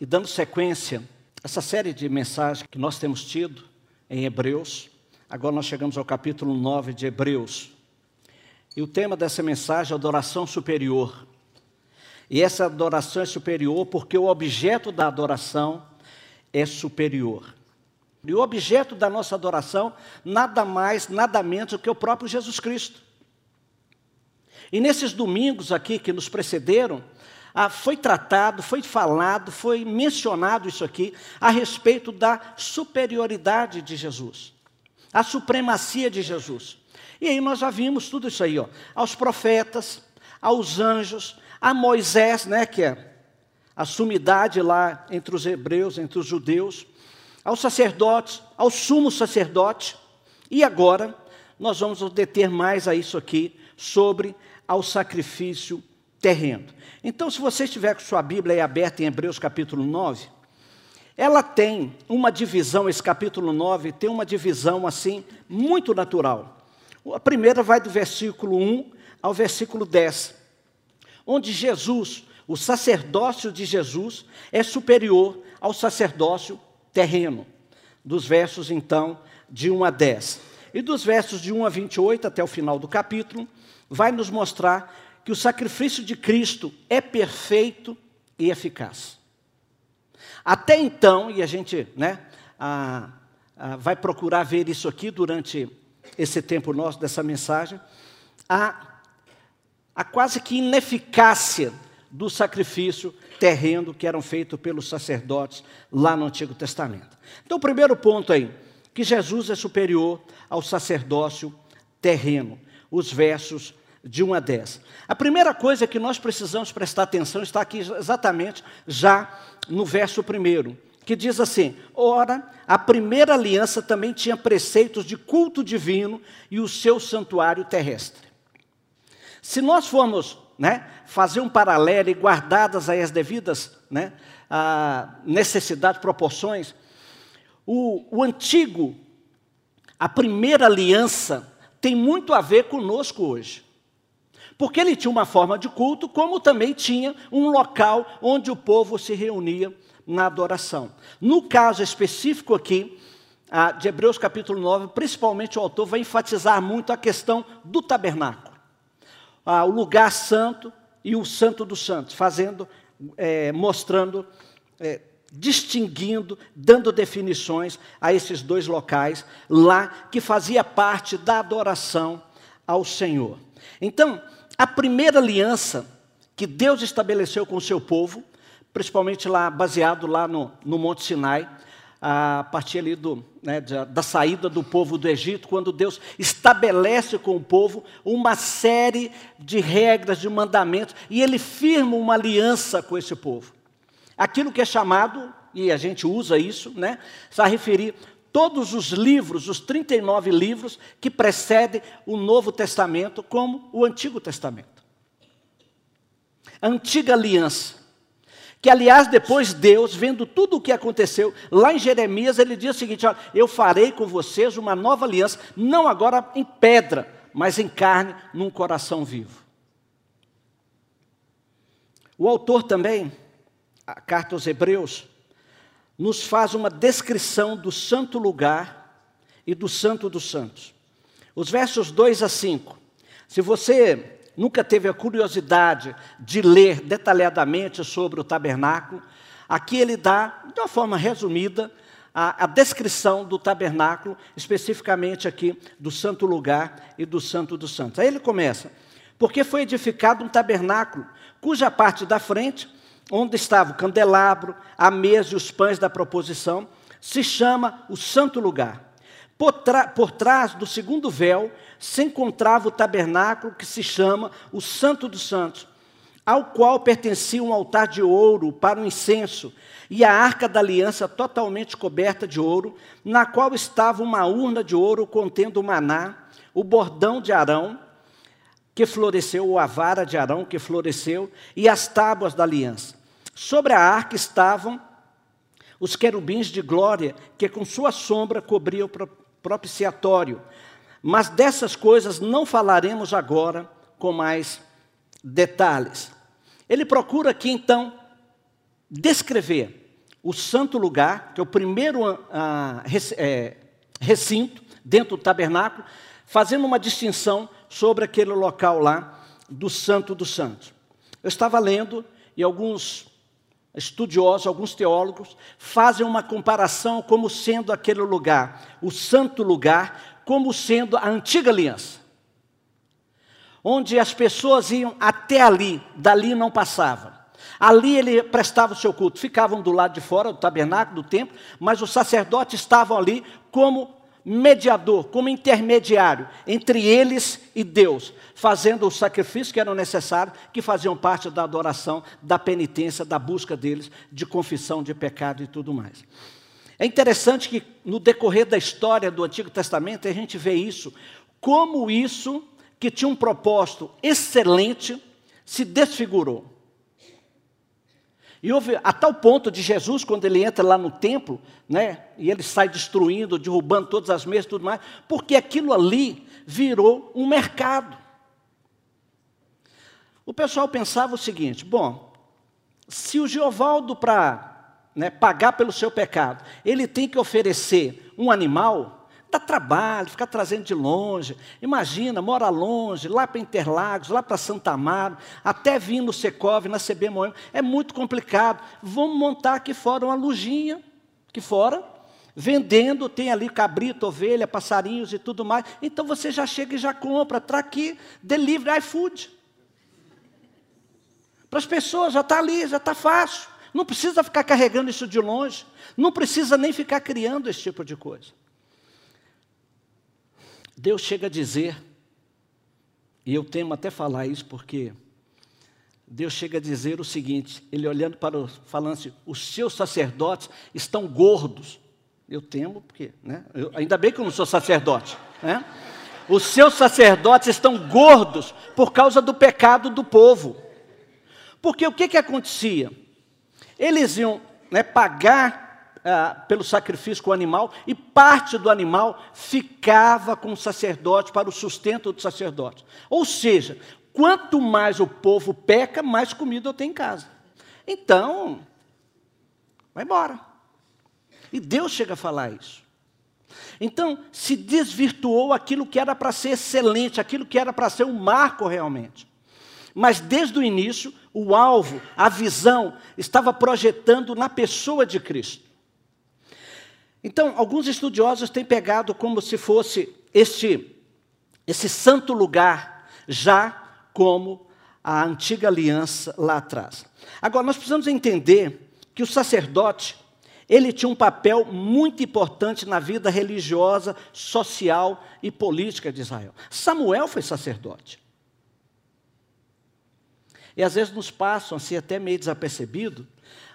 E dando sequência, essa série de mensagens que nós temos tido em Hebreus, agora nós chegamos ao capítulo 9 de Hebreus. E o tema dessa mensagem é adoração superior. E essa adoração é superior porque o objeto da adoração é superior. E o objeto da nossa adoração, nada mais, nada menos do que o próprio Jesus Cristo. E nesses domingos aqui que nos precederam, ah, foi tratado, foi falado, foi mencionado isso aqui a respeito da superioridade de Jesus, a supremacia de Jesus. E aí nós já vimos tudo isso aí, ó, aos profetas, aos anjos, a Moisés, né, que é a sumidade lá entre os hebreus, entre os judeus, aos sacerdotes, ao sumo sacerdote, e agora nós vamos deter mais a isso aqui sobre ao sacrifício terreno. Então, se você estiver com sua Bíblia aí aberta em Hebreus capítulo 9, ela tem uma divisão, esse capítulo 9 tem uma divisão assim, muito natural. A primeira vai do versículo 1 ao versículo 10, onde Jesus, o sacerdócio de Jesus, é superior ao sacerdócio terreno. Dos versos, então, de 1 a 10. E dos versos de 1 a 28 até o final do capítulo, vai nos mostrar que o sacrifício de Cristo é perfeito e eficaz. Até então, e a gente né, a, a, vai procurar ver isso aqui durante esse tempo nosso dessa mensagem, a, a quase que ineficácia do sacrifício terreno que eram feitos pelos sacerdotes lá no Antigo Testamento. Então, o primeiro ponto aí, que Jesus é superior ao sacerdócio terreno. Os versos de 1 a 10. A primeira coisa que nós precisamos prestar atenção está aqui exatamente já no verso primeiro, que diz assim: Ora, a primeira aliança também tinha preceitos de culto divino e o seu santuário terrestre. Se nós formos né, fazer um paralelo e guardadas aí as devidas né, necessidades, proporções, o, o antigo, a primeira aliança, tem muito a ver conosco hoje. Porque ele tinha uma forma de culto, como também tinha um local onde o povo se reunia na adoração. No caso específico aqui, de Hebreus capítulo 9, principalmente o autor vai enfatizar muito a questão do tabernáculo. o lugar santo e o santo dos santos, fazendo, é, mostrando, é, distinguindo, dando definições a esses dois locais lá que fazia parte da adoração ao Senhor. Então, a primeira aliança que Deus estabeleceu com o seu povo, principalmente lá baseado lá no, no Monte Sinai, a partir ali do, né, da, da, saída do povo do Egito, quando Deus estabelece com o povo uma série de regras, de mandamentos, e ele firma uma aliança com esse povo. Aquilo que é chamado, e a gente usa isso, né, a referir todos os livros, os 39 livros que precedem o Novo Testamento, como o Antigo Testamento. Antiga aliança. Que, aliás, depois Deus, vendo tudo o que aconteceu, lá em Jeremias, ele diz o seguinte: olha, eu farei com vocês uma nova aliança, não agora em pedra, mas em carne, num coração vivo. O autor também, a carta aos Hebreus, nos faz uma descrição do santo lugar e do santo dos santos. Os versos 2 a 5. Se você nunca teve a curiosidade de ler detalhadamente sobre o tabernáculo, aqui ele dá, de uma forma resumida, a, a, descrição do tabernáculo, especificamente aqui do santo lugar e do santo dos santos. Aí ele começa: porque foi edificado um tabernáculo, cuja parte da frente onde estava o candelabro, a mesa e os pães da proposição, se chama o Santo Lugar. Por, por, trás do segundo véu se encontrava o tabernáculo que se chama o Santo dos Santos, ao qual pertencia um altar de ouro para o incenso e a arca da aliança totalmente coberta de ouro, na qual estava uma urna de ouro contendo o maná, o bordão de Arão, que floresceu, ou a vara de Arão que floresceu, e as tábuas da aliança. Sobre a arca estavam os querubins de glória, que com sua sombra cobriam o propiciatório. Mas dessas coisas não falaremos agora com mais detalhes. Ele procura aqui, então, descrever o santo lugar, que é o primeiro ah, é, recinto dentro do tabernáculo, fazendo uma distinção sobre aquele local lá do Santo dos Santos. Eu estava lendo e alguns estudiosos, alguns teólogos, fazem uma comparação como sendo aquele lugar, o santo lugar, como sendo a antiga aliança. Onde as pessoas iam até ali, dali não passavam. Ali ele prestava o seu culto, ficavam do lado de fora do tabernáculo, do templo, mas os sacerdotes estavam ali como mediador, como intermediário entre eles e Deus, fazendo os sacrifícios que eram necessários, que faziam parte da adoração, da penitência, da busca deles, de confissão de pecado e tudo mais. É interessante que no decorrer da história do Antigo Testamento a gente vê isso, como isso, que tinha um propósito excelente, se desfigurou. E houve a tal ponto de Jesus, quando ele entra lá no templo, né, e ele sai destruindo, derrubando todas as mesas e tudo mais, porque aquilo ali virou um mercado. O pessoal pensava o seguinte: bom, se o Geovaldo, para né, pagar pelo seu pecado, ele tem que oferecer um animal, Dá trabalho, ficar trazendo de longe. Imagina, mora longe, lá para Interlagos, lá para Santa Amaro, até vir no Secov, na CB Moema. É muito complicado. Vamos montar aqui fora uma lojinha, aqui fora, vendendo, tem ali cabrito, ovelha, passarinhos e tudo mais. Então você já chega e já compra, traz aqui, delivery, iFood. Para as pessoas, já está ali, já está fácil. Não precisa ficar carregando isso de longe. Não precisa nem ficar criando esse tipo de coisa. Deus chega a dizer, e eu temo até falar isso porque Deus chega a dizer o seguinte, ele olhando para o falando assim, os seus sacerdotes estão gordos. Eu temo porque, né? Eu, ainda bem que eu não sou sacerdote, né? Os seus sacerdotes estão gordos por causa do pecado do povo. Porque o que, que acontecia? Eles iam né, pagar ah, pelo sacrifício com o animal, e parte do animal ficava com o sacerdote para o sustento do sacerdote. Ou seja, quanto mais o povo peca, mais comida eu tenho em casa. Então, vai embora. E Deus chega a falar isso. Então, se desvirtuou aquilo que era para ser excelente, aquilo que era para ser um marco realmente. Mas desde o início, o alvo, a visão, estava projetando na pessoa de Cristo. Então, alguns estudiosos têm pegado como se fosse este, esse santo lugar, já como a antiga aliança lá atrás. Agora, nós precisamos entender que o sacerdote, ele tinha um papel muito importante na vida religiosa, social e política de Israel. Samuel foi sacerdote. E às vezes nos passam assim até meio desapercebido,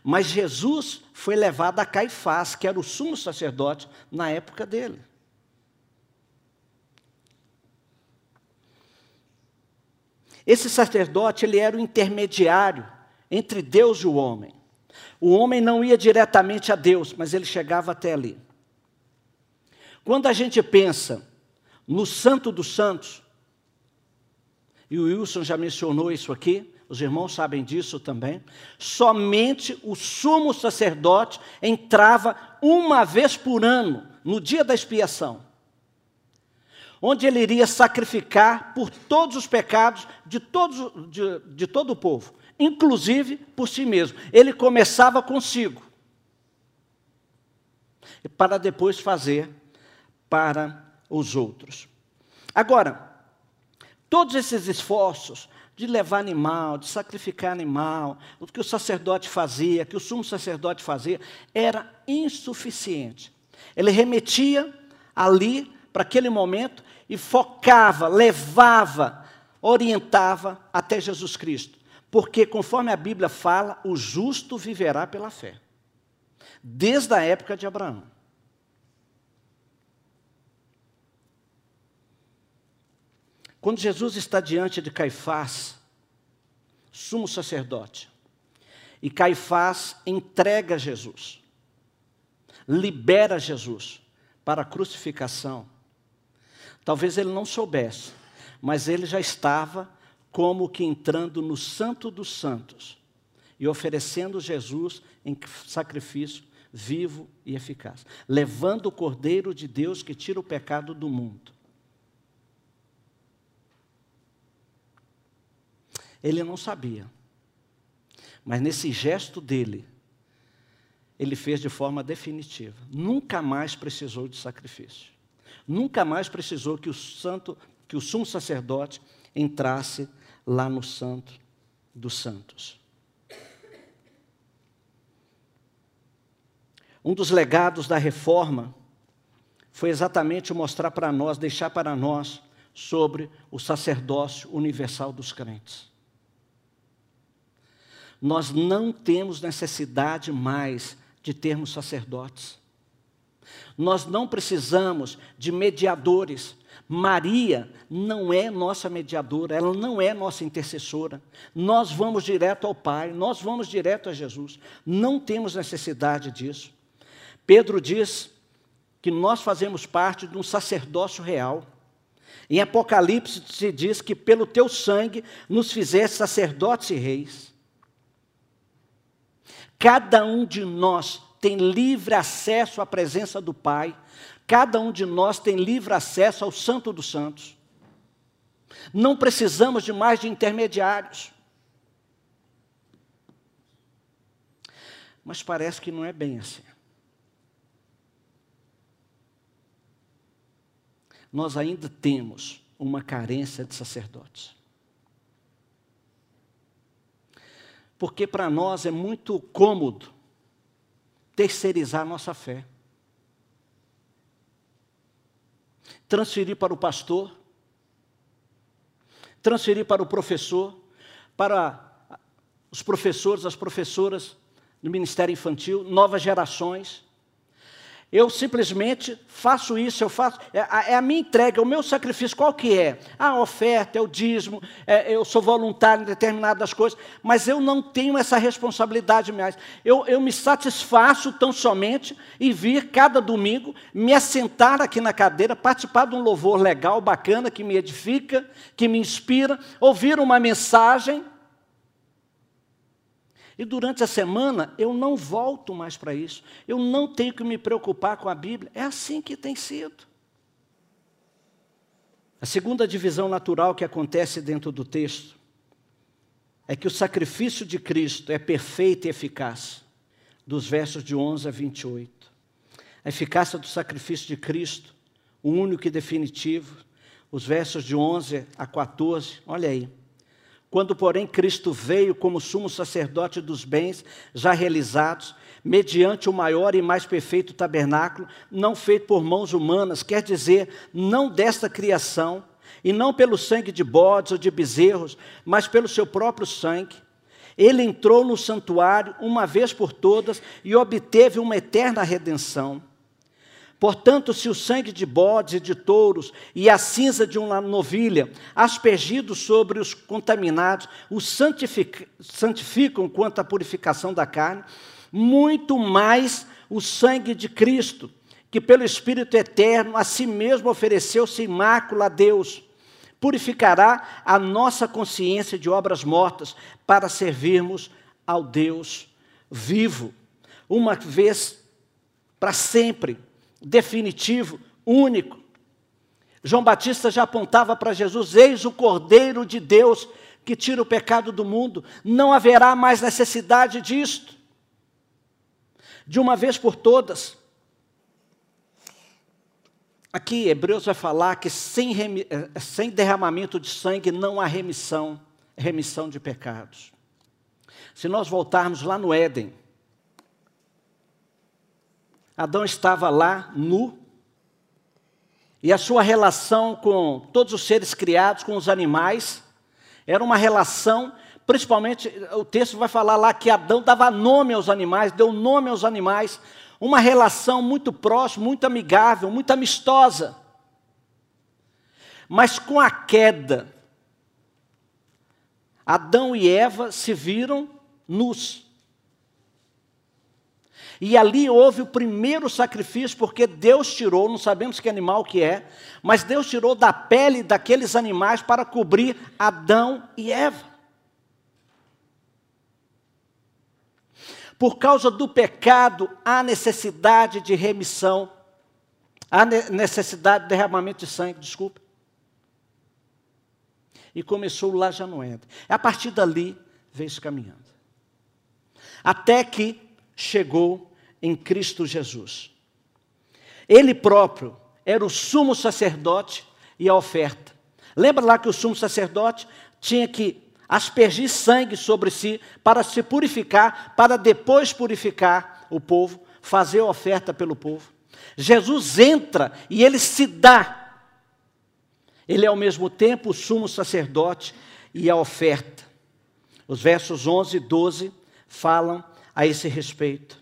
mas Jesus foi levado a Caifás, que era o sumo sacerdote na época dele. Esse sacerdote, ele era o intermediário entre Deus e o homem. O homem não ia diretamente a Deus, mas ele chegava até ali. Quando a gente pensa no Santo dos Santos, e o Wilson já mencionou isso aqui, os irmãos sabem disso também. Somente o sumo sacerdote entrava uma vez por ano, no dia da expiação, onde ele iria sacrificar por todos os pecados de, todos, de, de todo o povo, inclusive por si mesmo. Ele começava consigo, para depois fazer para os outros. Agora, todos esses esforços, de levar animal, de sacrificar animal, o que o sacerdote fazia, que o sumo sacerdote fazia, era insuficiente. Ele remetia ali, para aquele momento, e focava, levava, orientava até Jesus Cristo. Porque, conforme a Bíblia fala, o justo viverá pela fé. Desde a época de Abraão. Quando Jesus está diante de Caifás, sumo sacerdote, e Caifás entrega Jesus, libera Jesus para a crucificação. Talvez ele não soubesse, mas ele já estava como que entrando no Santo dos Santos. e oferecendo Jesus em sacrifício vivo e eficaz, levando o Cordeiro de Deus que tira o pecado do mundo. Ele não sabia, mas nesse gesto dele, ele fez de forma definitiva. Nunca mais precisou de sacrifício. Nunca mais precisou que o santo, que o sumo sacerdote entrasse lá no santo dos santos. Um dos legados da reforma foi exatamente mostrar para nós, deixar para nós sobre o sacerdócio universal dos crentes. Nós não temos necessidade mais de termos sacerdotes. Nós não precisamos de mediadores. Maria não é nossa mediadora, ela não é nossa intercessora. Nós vamos direto ao Pai, nós vamos direto a Jesus. Não temos necessidade disso. Pedro diz que nós fazemos parte de um sacerdócio real. Em Apocalipse se diz que pelo teu sangue nos fizeste sacerdotes e reis. Cada um de nós tem livre acesso à presença do Pai, cada um de nós tem livre acesso ao Santo dos Santos. Não precisamos de mais de intermediários. Mas parece que não é bem assim. Nós ainda temos uma carência de sacerdotes. Porque para nós é muito cômodo terceirizar nossa fé. Transferir para o pastor, transferir para o professor, para os professores, as professoras do Ministério Infantil, novas gerações. Eu simplesmente faço isso, eu faço, é a, é a minha entrega, é o meu sacrifício, qual que é? A oferta, é o dízimo, é, eu sou voluntário em determinadas coisas, mas eu não tenho essa responsabilidade mais. Eu, eu me satisfaço tão somente em vir cada domingo, me assentar aqui na cadeira, participar de um louvor legal, bacana, que me edifica, que me inspira, ouvir uma mensagem, e durante a semana eu não volto mais para isso. Eu não tenho que me preocupar com a Bíblia. É assim que tem sido. A segunda divisão natural que acontece dentro do texto é que o sacrifício de Cristo é perfeito e eficaz, dos versos de 11 a 28. A eficácia do sacrifício de Cristo, o único e definitivo, os versos de 11 a 14, olha aí. Quando, porém, Cristo veio como sumo sacerdote dos bens já realizados, mediante o maior e mais perfeito tabernáculo, não feito por mãos humanas, quer dizer, não desta criação, e não pelo sangue de bodes ou de bezerros, mas pelo seu próprio sangue, ele entrou no santuário uma vez por todas e obteve uma eterna redenção. Portanto, se o sangue de bodes e de touros e a cinza de uma novilha, aspergidos sobre os contaminados, os santificam quanto à purificação da carne, muito mais o sangue de Cristo, que pelo Espírito eterno a si mesmo ofereceu sem mácula a Deus, purificará a nossa consciência de obras mortas para servirmos ao Deus vivo, uma vez para sempre definitivo, único. João Batista já apontava para Jesus: Eis o Cordeiro de Deus que tira o pecado do mundo, não haverá mais necessidade disto. De uma vez por todas. Aqui, Hebreus vai falar que sem, eh, sem derramamento de sangue não há remissão, remissão de pecados. Se nós voltarmos lá no Éden, Adão estava lá nu, e a sua relação com todos os seres criados, com os animais, era uma relação, principalmente, o texto vai falar lá que Adão dava nome aos animais, deu nome aos animais, uma relação muito próxima, muito amigável, muito amistosa. Mas com a queda, Adão e Eva se viram nus. E ali houve o primeiro sacrifício, porque Deus tirou, não sabemos que animal que é, mas Deus tirou da pele daqueles animais para cobrir Adão e Eva. Por causa do pecado, há necessidade de remissão, há necessidade de derramamento de sangue, desculpa. E começou lá já no Éden. A partir dali, veio caminhando. Até que chegou em Cristo Jesus. Ele próprio era o sumo sacerdote e a oferta. Lembra lá que o sumo sacerdote tinha que aspergir sangue sobre si para se purificar, para depois purificar o povo, fazer a oferta pelo povo. Jesus entra e ele se dá. Ele é ao mesmo tempo o sumo sacerdote e a oferta. Os versos 11 e 12 falam a esse respeito.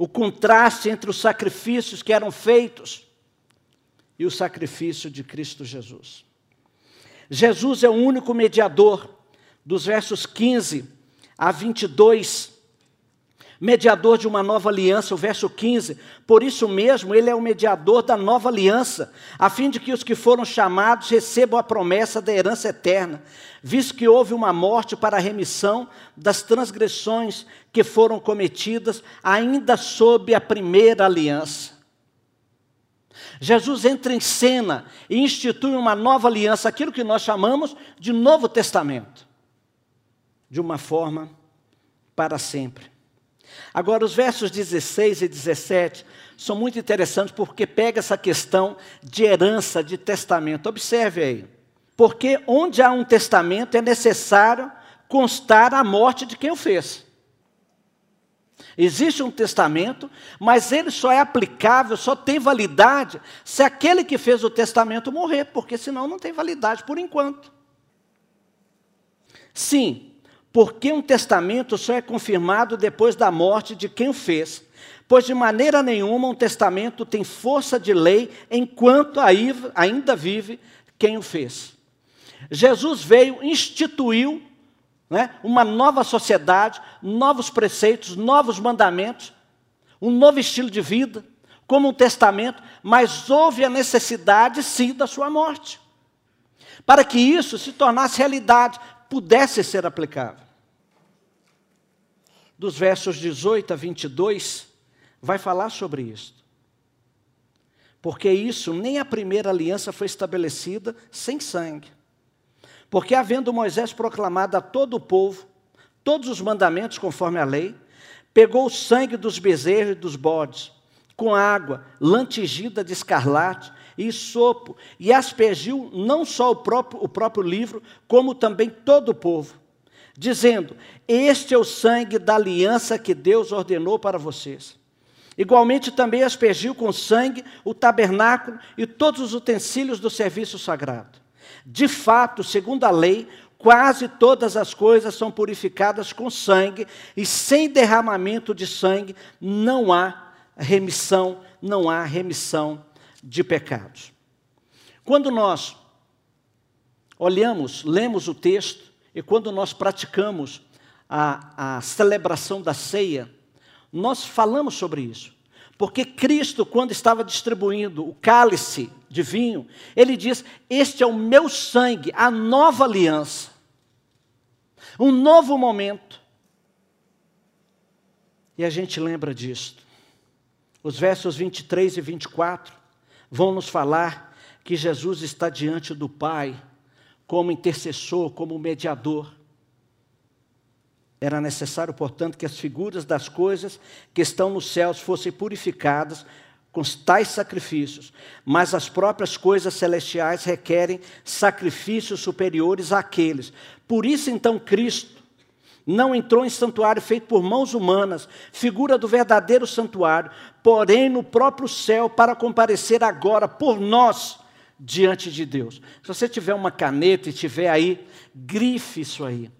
O contraste entre os sacrifícios que eram feitos e o sacrifício de Cristo Jesus. Jesus é o único mediador, dos versos 15 a 22, mediador de uma nova aliança, o verso 15. Por isso mesmo, ele é o mediador da nova aliança, a fim de que os que foram chamados recebam a promessa da herança eterna, visto que houve uma morte para a remissão das transgressões que foram cometidas ainda sob a primeira aliança. Jesus entra em cena e institui uma nova aliança, aquilo que nós chamamos de Novo Testamento, de uma forma para sempre. Agora, os versos 16 e 17 são muito interessantes porque pega essa questão de herança, de testamento. Observe aí. Porque onde há um testamento é necessário constar a morte de quem o fez. Existe um testamento, mas ele só é aplicável, só tem validade se aquele que fez o testamento morrer, porque senão não tem validade por enquanto. Sim, porque um testamento só é confirmado depois da morte de quem o fez, pois de maneira nenhuma um testamento tem força de lei enquanto ainda vive quem o fez. Jesus veio, instituiu né? uma nova sociedade, novos preceitos, novos mandamentos, um novo estilo de vida, como um testamento, mas houve a necessidade, sim, da sua morte. Para que isso se tornasse realidade, pudesse ser aplicável. Dos versos 18 a 22, vai falar sobre isso. Porque isso, nem a primeira aliança foi estabelecida sem sangue. Porque, havendo Moisés proclamado a todo o povo todos os mandamentos conforme a lei, pegou o sangue dos bezerros e dos bodes, com água lantigida de escarlate e sopo, e aspergiu não só o próprio, o próprio livro, como também todo o povo, dizendo: Este é o sangue da aliança que Deus ordenou para vocês. Igualmente também aspergiu com sangue o tabernáculo e todos os utensílios do serviço sagrado. De fato, segundo a lei, quase todas as coisas são purificadas com sangue, e sem derramamento de sangue não há remissão, não há remissão de pecados. Quando nós olhamos, lemos o texto, e quando nós praticamos a, a celebração da ceia, nós falamos sobre isso. Porque Cristo, quando estava distribuindo o cálice de vinho, ele diz: Este é o meu sangue, a nova aliança, um novo momento. E a gente lembra disto. Os versos 23 e 24 vão nos falar que Jesus está diante do Pai como intercessor, como mediador. Era necessário, portanto, que as figuras das coisas que estão nos céus fossem purificadas com tais sacrifícios, mas as próprias coisas celestiais requerem sacrifícios superiores àqueles. Por isso, então, Cristo não entrou em santuário feito por mãos humanas, figura do verdadeiro santuário, porém no próprio céu, para comparecer agora por nós diante de Deus. Se você tiver uma caneta e tiver aí, grife isso aí.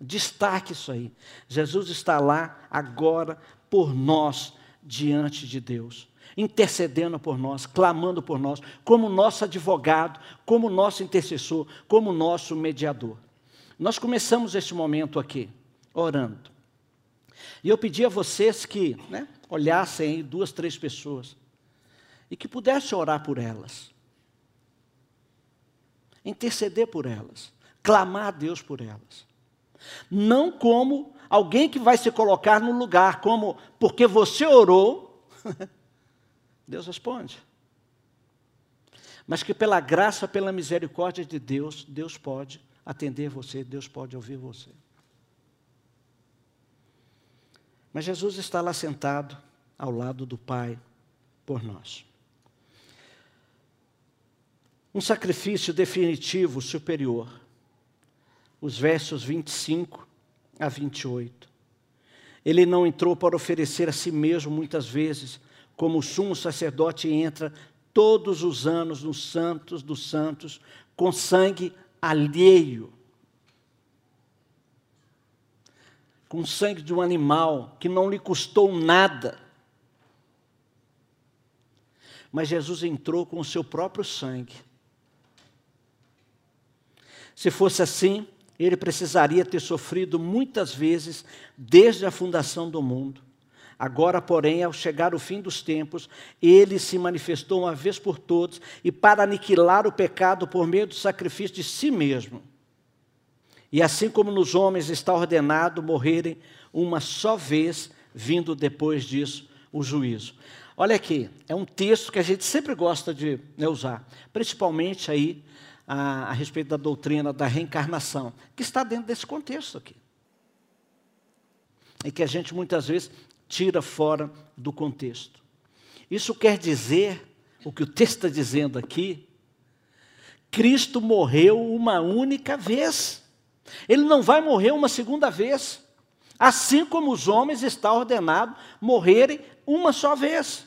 Destaque isso aí. Jesus está lá agora por nós diante de Deus, intercedendo por nós, clamando por nós, como nosso advogado, como nosso intercessor, como nosso mediador. Nós começamos este momento aqui, orando. E eu pedi a vocês que né, olhassem aí duas, três pessoas e que pudessem orar por elas, interceder por elas, clamar a Deus por elas. Não como alguém que vai se colocar no lugar, como porque você orou, Deus responde. Mas que pela graça, pela misericórdia de Deus, Deus pode atender você, Deus pode ouvir você. Mas Jesus está lá sentado ao lado do Pai por nós. Um sacrifício definitivo superior. Os versos 25 a 28. Ele não entrou para oferecer a si mesmo muitas vezes, como o sumo sacerdote entra todos os anos nos santos dos santos com sangue alheio. Com sangue de um animal que não lhe custou nada. Mas Jesus entrou com o seu próprio sangue. Se fosse assim, ele precisaria ter sofrido muitas vezes desde a fundação do mundo. Agora, porém, ao chegar o fim dos tempos, ele se manifestou uma vez por todas e para aniquilar o pecado por meio do sacrifício de si mesmo. E assim como nos homens está ordenado morrerem uma só vez, vindo depois disso o juízo. Olha aqui, é um texto que a gente sempre gosta de né, usar, principalmente aí a, a respeito da doutrina da reencarnação, que está dentro desse contexto aqui. E que a gente muitas vezes tira fora do contexto. Isso quer dizer, o que o texto está dizendo aqui, Cristo morreu uma única vez. Ele não vai morrer uma segunda vez. Assim como os homens está ordenado morrerem uma só vez.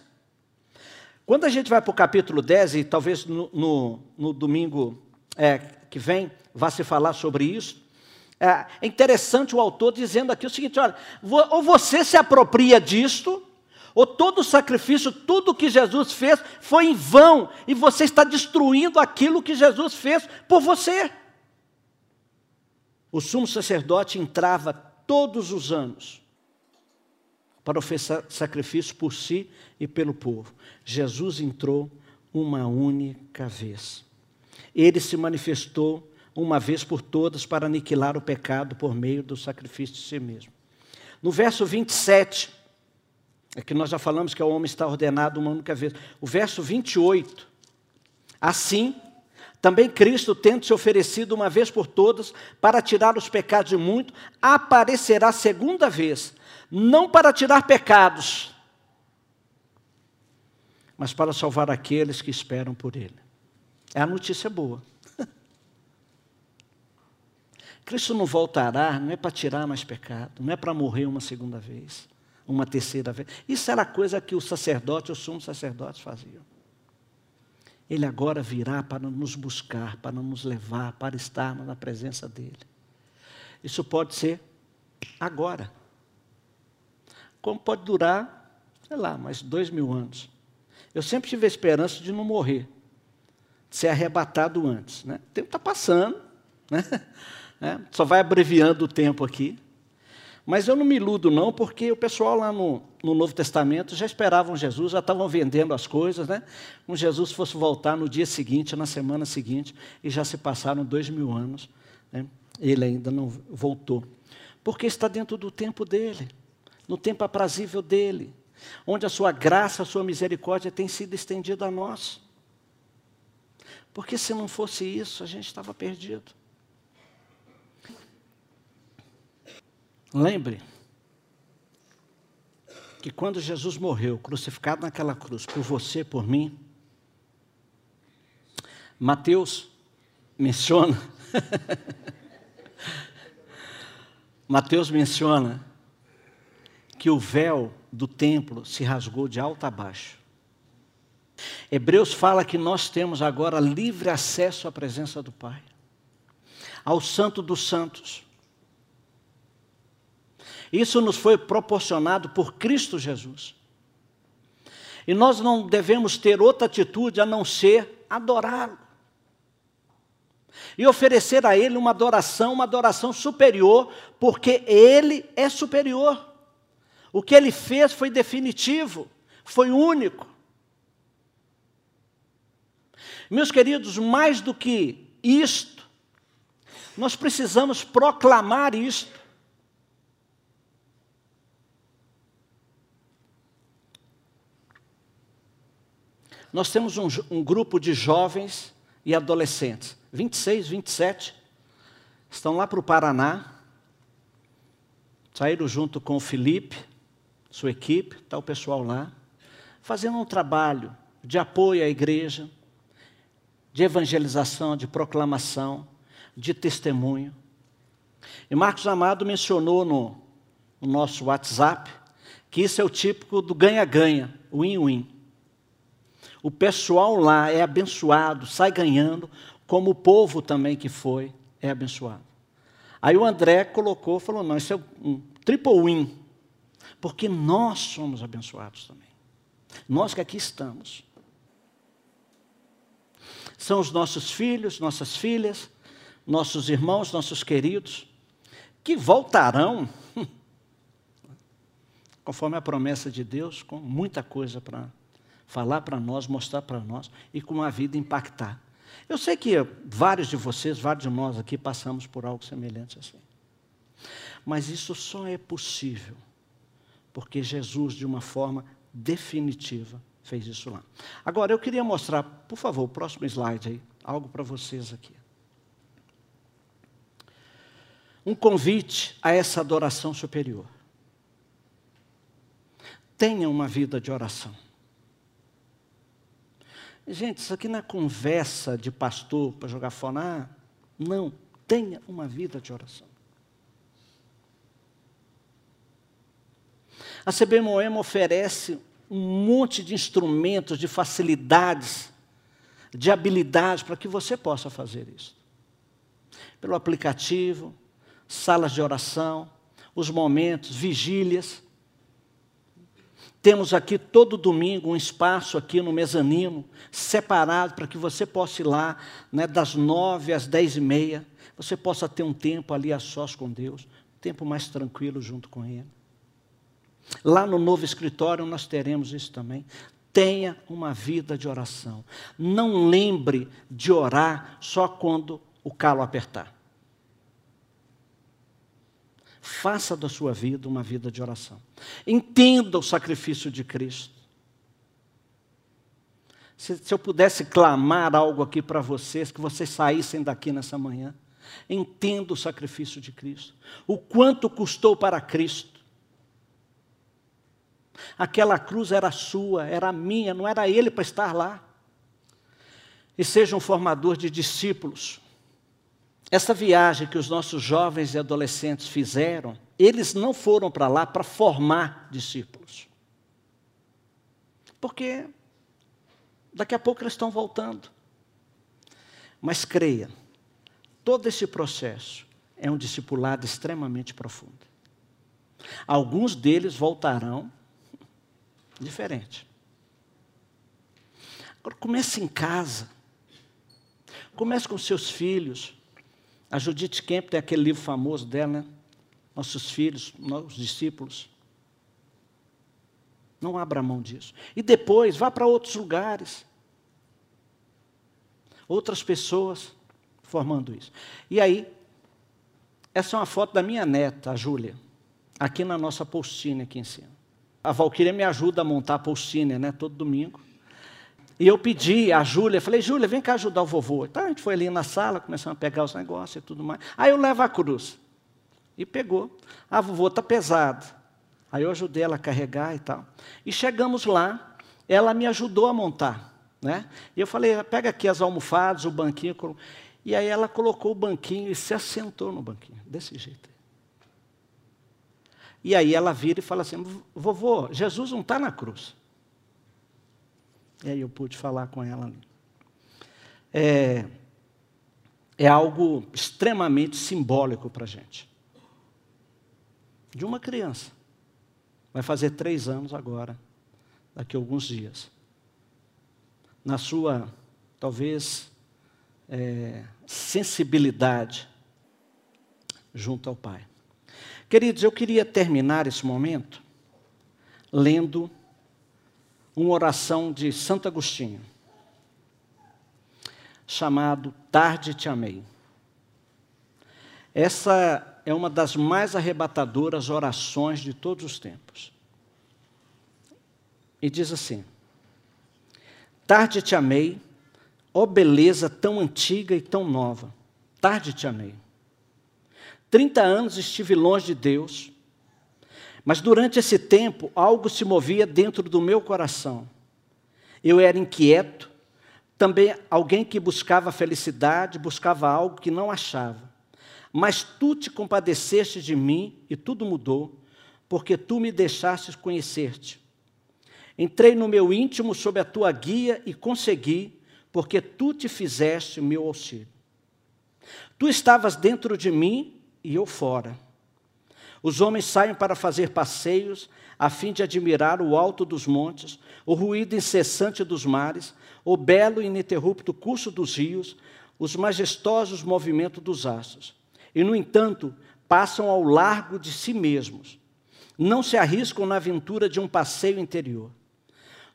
Quando a gente vai para o capítulo 10, e talvez no, no, no domingo é, que vem vá se falar sobre isso. É, é interessante o autor dizendo aqui o seguinte: olha, ou você se apropria disto, ou todo o sacrifício, tudo que Jesus fez foi em vão, e você está destruindo aquilo que Jesus fez por você. O sumo sacerdote entrava todos os anos para oferecer sacrifício por si e pelo povo. Jesus entrou uma única vez. Ele se manifestou uma vez por todas para aniquilar o pecado por meio do sacrifício de si mesmo. No verso 27, é que nós já falamos que o homem está ordenado uma única vez. O verso 28, assim, também Cristo, tendo se oferecido uma vez por todas para tirar os pecados de muito, aparecerá segunda vez, não para tirar pecados, mas para salvar aqueles que esperam por Ele. É a notícia boa. Cristo não voltará, não é para tirar mais pecado, não é para morrer uma segunda vez, uma terceira vez. Isso era coisa que o sacerdote, os sumos sacerdotes faziam. Ele agora virá para nos buscar, para nos levar, para estarmos na presença dele. Isso pode ser agora. Como pode durar, sei lá, mais dois mil anos. Eu sempre tive a esperança de não morrer ser arrebatado antes. Né? O tempo está passando, né? É, só vai abreviando o tempo aqui. Mas eu não me iludo, não, porque o pessoal lá no, no Novo Testamento já esperavam Jesus, já estavam vendendo as coisas, né? Um Jesus fosse voltar no dia seguinte, na semana seguinte, e já se passaram dois mil anos, né? ele ainda não voltou. Porque está dentro do tempo dele, no tempo aprazível dele, onde a sua graça, a sua misericórdia tem sido estendida a nós. Porque se não fosse isso, a gente estava perdido. Lembre que quando Jesus morreu, crucificado naquela cruz, por você, por mim, Mateus menciona, Mateus menciona que o véu do templo se rasgou de alto a baixo. Hebreus fala que nós temos agora livre acesso à presença do Pai, ao Santo dos Santos. Isso nos foi proporcionado por Cristo Jesus. E nós não devemos ter outra atitude a não ser adorá-lo. E oferecer a Ele uma adoração, uma adoração superior, porque Ele é superior. O que Ele fez foi definitivo, foi único. Meus queridos, mais do que isto, nós precisamos proclamar isto. Nós temos um, um grupo de jovens e adolescentes, 26, 27, estão lá para o Paraná, saíram junto com o Felipe, sua equipe, está o pessoal lá, fazendo um trabalho de apoio à igreja, de evangelização, de proclamação, de testemunho. E Marcos Amado mencionou no, no nosso WhatsApp que isso é o típico do ganha-ganha, win-win. O pessoal lá é abençoado, sai ganhando, como o povo também que foi é abençoado. Aí o André colocou, falou: não, isso é um triple win, porque nós somos abençoados também. Nós que aqui estamos. São os nossos filhos, nossas filhas, nossos irmãos, nossos queridos, que voltarão conforme a promessa de Deus, com muita coisa para falar para nós, mostrar para nós e com a vida impactar. Eu sei que vários de vocês, vários de nós aqui passamos por algo semelhante assim. Mas isso só é possível porque Jesus, de uma forma definitiva, fez isso lá. Agora, eu queria mostrar, por favor, o próximo slide aí, algo para vocês aqui. Um convite a essa adoração superior tenha uma vida de oração. Gente, isso aqui não é conversa de pastor para jogar fora. Ah, não, tenha uma vida de oração. A CB Moema oferece um monte de instrumentos, de facilidades, de habilidades para que você possa fazer isso. Pelo aplicativo, salas de oração, os momentos, vigílias. Temos aqui todo domingo um espaço aqui no mezanino, separado para que você possa ir lá, né, das nove às dez e meia, você possa ter um tempo ali a sós com Deus, um tempo mais tranquilo junto com Ele. Lá no novo escritório nós teremos isso também. Tenha uma vida de oração. Não lembre de orar só quando o calo apertar. Faça da sua vida uma vida de oração. Entenda o sacrifício de Cristo. Se, se eu pudesse clamar algo aqui para vocês, que vocês saíssem daqui nessa manhã, entenda o sacrifício de Cristo. O quanto custou para Cristo. Aquela cruz era sua, era minha, não era ele para estar lá. E seja um formador de discípulos. Essa viagem que os nossos jovens e adolescentes fizeram, eles não foram para lá para formar discípulos. Porque daqui a pouco eles estão voltando. Mas creia, todo esse processo é um discipulado extremamente profundo. Alguns deles voltarão diferente. Agora comece em casa. Comece com seus filhos. A Judith Kemp tem aquele livro famoso dela, né? Nossos filhos, nossos discípulos. Não abra mão disso. E depois, vá para outros lugares. Outras pessoas formando isso. E aí, essa é uma foto da minha neta, a Júlia, aqui na nossa postinha aqui em cima. A Valquíria me ajuda a montar a postinha, né, todo domingo. E eu pedi a Júlia, falei, Júlia, vem cá ajudar o vovô. Então a gente foi ali na sala, começamos a pegar os negócios e tudo mais. Aí eu levo a cruz. E pegou. Ah, vovô, está pesado. Aí eu ajudei ela a carregar e tal. E chegamos lá, ela me ajudou a montar. Né? E eu falei, pega aqui as almofadas, o banquinho. E aí ela colocou o banquinho e se assentou no banquinho, desse jeito. E aí ela vira e fala assim, vovô, Jesus não está na cruz. E aí eu pude falar com ela. É, é algo extremamente simbólico para a gente. De uma criança. Vai fazer três anos agora, daqui a alguns dias. Na sua, talvez, é, sensibilidade junto ao Pai. Queridos, eu queria terminar esse momento lendo uma oração de Santo Agostinho, chamado Tarde Te Amei. Essa é uma das mais arrebatadoras orações de todos os tempos. E diz assim: Tarde te amei, ó beleza tão antiga e tão nova. Tarde te amei. Trinta anos estive longe de Deus, mas durante esse tempo algo se movia dentro do meu coração. Eu era inquieto, também alguém que buscava felicidade, buscava algo que não achava. Mas tu te compadeceste de mim e tudo mudou, porque tu me deixaste conhecer-te. Entrei no meu íntimo sob a tua guia e consegui, porque tu te fizeste meu auxílio. Tu estavas dentro de mim e eu fora. Os homens saem para fazer passeios, a fim de admirar o alto dos montes, o ruído incessante dos mares, o belo e ininterrupto curso dos rios, os majestosos movimentos dos astros. E, no entanto, passam ao largo de si mesmos. Não se arriscam na aventura de um passeio interior.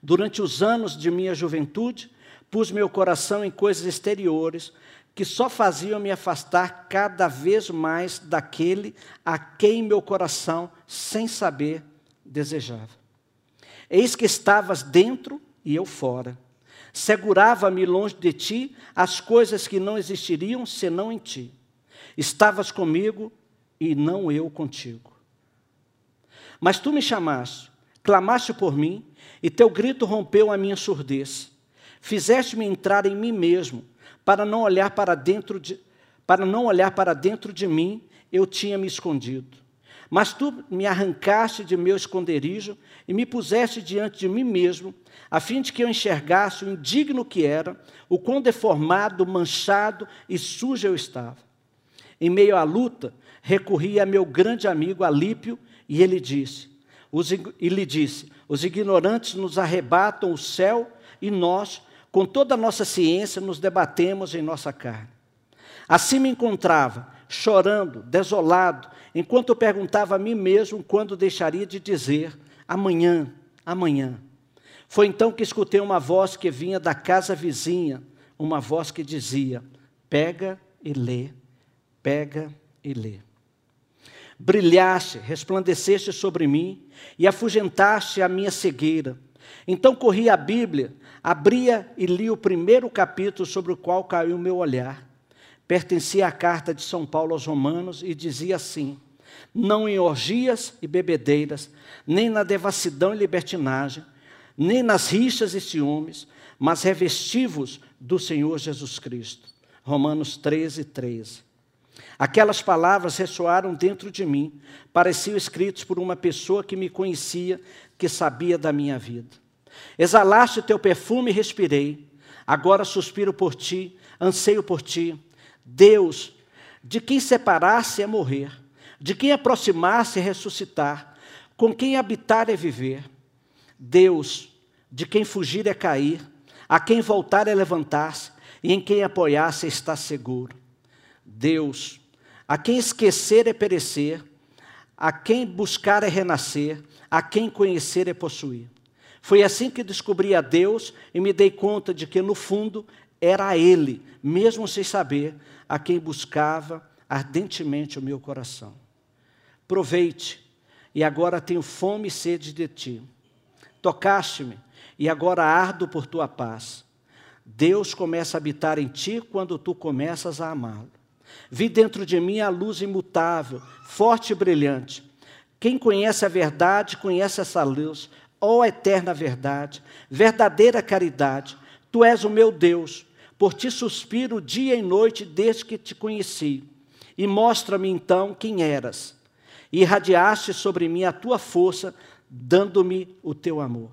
Durante os anos de minha juventude, pus meu coração em coisas exteriores que só faziam me afastar cada vez mais daquele a quem meu coração, sem saber, desejava. Eis que estavas dentro e eu fora. Segurava-me longe de ti as coisas que não existiriam senão em ti. Estavas comigo e não eu contigo. Mas tu me chamaste, clamaste por mim, e teu grito rompeu a minha surdez. Fizeste-me entrar em mim mesmo para não olhar para dentro de, para não olhar para dentro de mim, eu tinha me escondido. Mas tu me arrancaste de meu esconderijo e me puseste diante de mim mesmo, a fim de que eu enxergasse o indigno que era, o quão deformado, manchado e sujo eu estava. Em meio à luta, recorri a meu grande amigo Alípio e ele disse: os, e lhe disse: Os ignorantes nos arrebatam o céu e nós, com toda a nossa ciência, nos debatemos em nossa carne. Assim me encontrava, chorando, desolado, enquanto eu perguntava a mim mesmo quando deixaria de dizer amanhã, amanhã. Foi então que escutei uma voz que vinha da casa vizinha, uma voz que dizia: Pega e lê, pega e lê. Brilhaste, resplandeceste sobre mim e afugentaste a minha cegueira. Então corri a Bíblia, abria e li o primeiro capítulo sobre o qual caiu o meu olhar. Pertencia à carta de São Paulo aos Romanos e dizia assim: Não em orgias e bebedeiras, nem na devassidão e libertinagem, nem nas rixas e ciúmes, mas revestivos do Senhor Jesus Cristo. Romanos 13, 13. Aquelas palavras ressoaram dentro de mim, pareciam escritas por uma pessoa que me conhecia, que sabia da minha vida. Exalaste o teu perfume e respirei. Agora suspiro por ti, anseio por ti. Deus, de quem separar-se é morrer, de quem aproximar-se é ressuscitar, com quem habitar é viver. Deus, de quem fugir é cair, a quem voltar é levantar-se, e em quem apoiar-se está seguro. Deus, a quem esquecer é perecer, a quem buscar é renascer, a quem conhecer é possuir. Foi assim que descobri a Deus e me dei conta de que, no fundo, era Ele, mesmo sem saber, a quem buscava ardentemente o meu coração. Proveite, e agora tenho fome e sede de ti. Tocaste-me, e agora ardo por tua paz. Deus começa a habitar em ti quando tu começas a amá-lo. Vi dentro de mim a luz imutável, forte e brilhante. Quem conhece a verdade, conhece essa luz, ó eterna verdade, verdadeira caridade, tu és o meu Deus, por ti suspiro dia e noite desde que te conheci. E mostra-me então quem eras, e irradiaste sobre mim a tua força, dando-me o teu amor.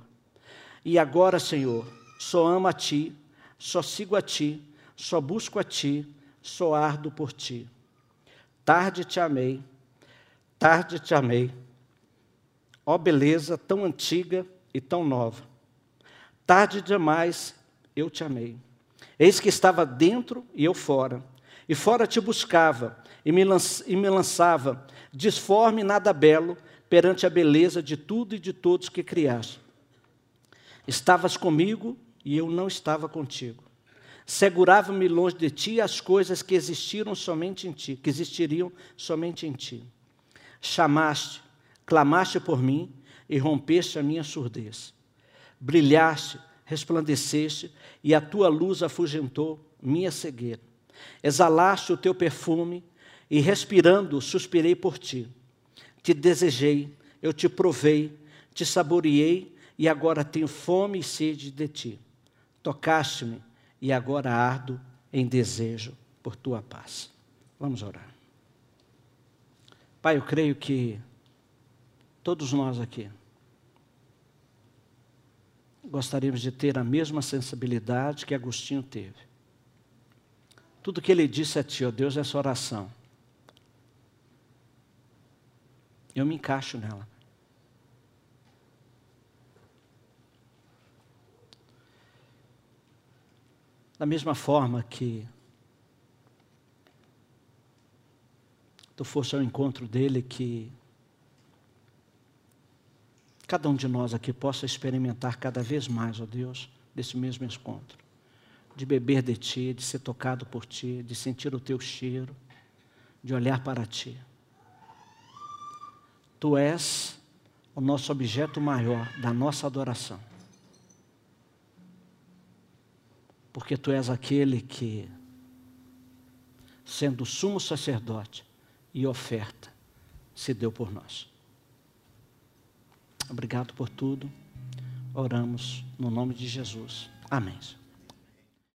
E agora, Senhor, só amo a ti, só sigo a ti, só busco a ti, só ardo por ti. Tarde te amei, tarde te amei Ó beleza tão antiga e tão nova. Tarde demais eu te amei. Eis que estava dentro e eu fora. E fora te buscava e me, lançava, disforme nada belo, perante a beleza de tudo e de todos que criaste. Estavas comigo e eu não estava contigo. Segurava-me longe de ti as coisas que existiram somente em ti, que existiriam somente em ti. Chamaste, clamaste por mim e rompeste a minha surdez. Brilhaste, resplandeceste, e a tua luz afugentou minha cegueira. Exalaste o teu perfume, e respirando, suspirei por ti. Te desejei, eu te provei, te saboreei, e agora tenho fome e sede de ti. Tocaste-me, e agora ardo em desejo por tua paz. Vamos orar. Pai, eu creio que todos nós aqui gostaríamos de ter a mesma sensibilidade que Agostinho teve. Tudo que ele disse a ti, ó Deus, essa oração. Eu me encaixo nela. Da mesma forma que tu fosse ao encontro dele, que cada um de nós aqui possa experimentar cada vez mais, ó Deus, desse mesmo encontro. De beber de ti, de ser tocado por ti, de sentir o teu cheiro, de olhar para ti. Tu és o nosso objeto maior da nossa adoração. Porque tu és aquele que, sendo sumo sacerdote e oferta, se deu por nós. Obrigado por tudo. Oramos no nome de Jesus. Amém.